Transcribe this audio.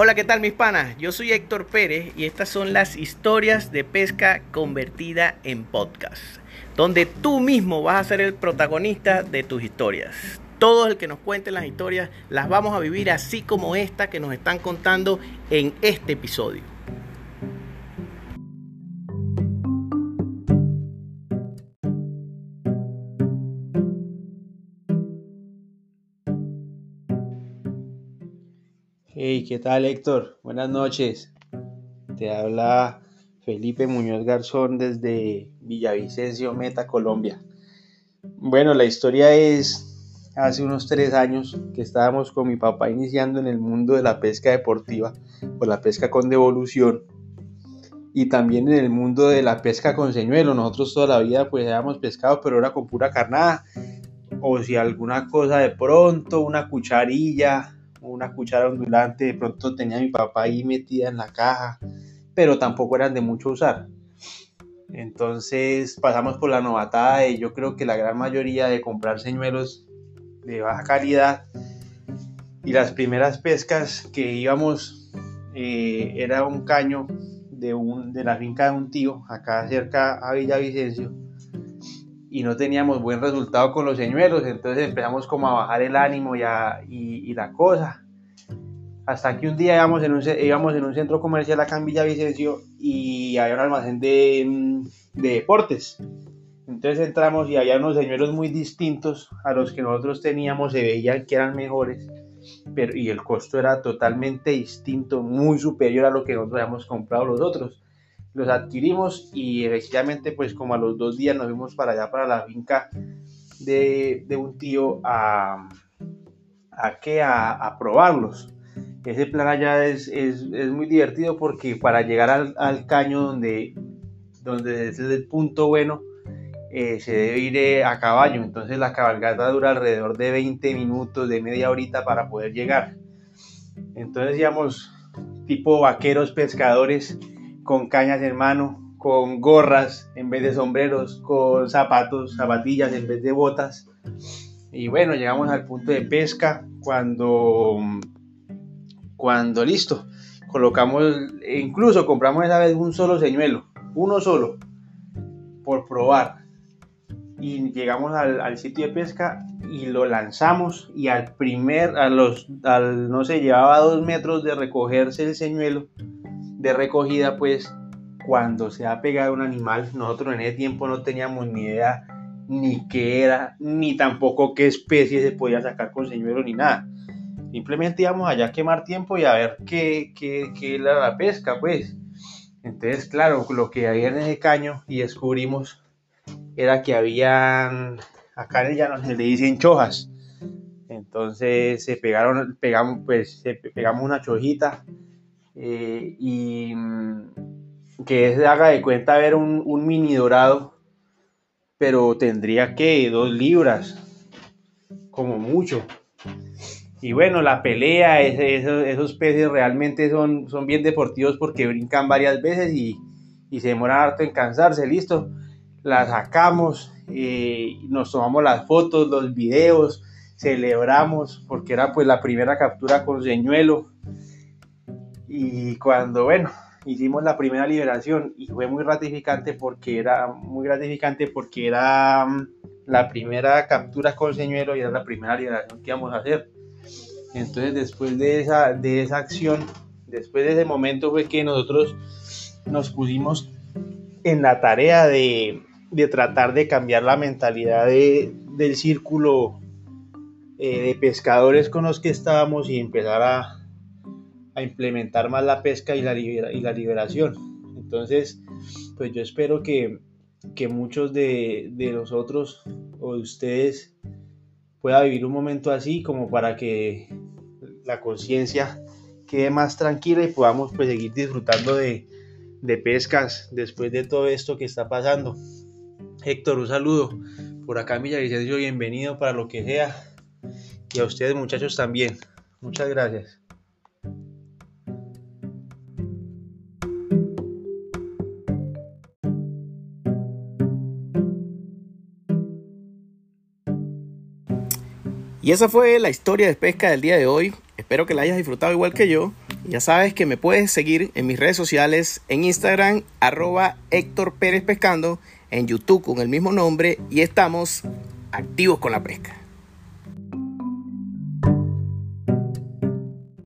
Hola, ¿qué tal mis panas? Yo soy Héctor Pérez y estas son las historias de pesca convertida en podcast, donde tú mismo vas a ser el protagonista de tus historias. Todo el que nos cuente las historias las vamos a vivir así como esta que nos están contando en este episodio. Hey, ¿qué tal Héctor? Buenas noches. Te habla Felipe Muñoz Garzón desde Villavicencio, Meta, Colombia. Bueno, la historia es hace unos tres años que estábamos con mi papá iniciando en el mundo de la pesca deportiva o la pesca con devolución y también en el mundo de la pesca con señuelo. Nosotros toda la vida pues habíamos pescado pero era con pura carnada o si alguna cosa de pronto, una cucharilla una cuchara ondulante, de pronto tenía mi papá ahí metida en la caja, pero tampoco eran de mucho usar. Entonces pasamos por la novatada y yo creo que la gran mayoría de comprar señuelos de baja calidad y las primeras pescas que íbamos eh, era un caño de, un, de la finca de un tío acá cerca a Villavicencio y no teníamos buen resultado con los señuelos, entonces empezamos como a bajar el ánimo y, la cosa. Hasta que un día íbamos en un, íbamos en un centro comercial acá en Villavicencio y había un almacén de, de deportes. Entonces entramos y había unos señuelos muy distintos a los que nosotros teníamos, se veían que eran mejores, pero y el costo era totalmente distinto, muy superior a lo que nosotros habíamos comprado los otros los adquirimos y efectivamente pues como a los dos días nos fuimos para allá, para la finca de, un tío a, a, que a, probarlos. Ese plan allá es, muy divertido porque para llegar al, caño donde, donde es el punto bueno, eh, se debe ir eh, a caballo. Entonces la cabalgata dura alrededor de 20 minutos, de media horita para poder llegar. Entonces íbamos tipo vaqueros, pescadores con cañas en mano, con gorras en vez de sombreros, con zapatos, zapatillas en vez de botas. Y bueno, llegamos al punto de pesca cuando, cuando listo, colocamos, incluso compramos esa vez un solo señuelo, uno solo, por probar. Y llegamos al, sitio de pesca y lo lanzamos y al primer, a los, al, no sé, llevaba dos metros de recogerse el señuelo de recogida, pues cuando se ha pegado un animal, nosotros en ese tiempo no teníamos ni idea ni qué era, ni tampoco qué especie se podía sacar con señuelo ni nada. Simplemente íbamos allá a quemar tiempo y a ver qué, qué, qué era la pesca, pues. Entonces, claro, lo que había en ese caño y descubrimos era que habían, acá en el llano se le dicen chojas. Entonces se pegaron, pegamos, pues, se pegamos una chojita eh, y mm, que se haga de cuenta ver un, mini dorado, pero tendría que dos libras, como mucho. Y bueno, la pelea, esos, peces realmente son, son bien deportivos porque brincan varias veces y, se demoran harto en cansarse, listo. La sacamos, eh, nos tomamos las fotos, los videos, celebramos porque era pues la primera captura con señuelo y cuando, bueno, hicimos la primera liberación y fue muy gratificante porque era muy gratificante porque era mm, la primera captura con señuelo y era la primera liberación que íbamos a hacer. Entonces después de esa, de esa acción, después de ese momento fue que nosotros nos pusimos en la tarea de, de tratar de cambiar la mentalidad de, del círculo eh, de pescadores con los que estábamos y empezar a, implementar más la pesca y la, y la liberación. Entonces, pues yo espero que, que muchos de, de nosotros o de ustedes pueda vivir un momento así como para que la conciencia quede más tranquila y podamos pues seguir disfrutando de, de, pescas después de todo esto que está pasando. Héctor, un saludo. Por acá Villavicencio, bienvenido para lo que sea. Y a ustedes muchachos también. Muchas gracias. Y esa fue la historia de pesca del día de hoy. Espero que la hayas disfrutado igual que yo. Ya sabes que me puedes seguir en mis redes sociales, en Instagram, arroba Héctor Pérez Pescando, en YouTube con el mismo nombre y estamos activos con la pesca.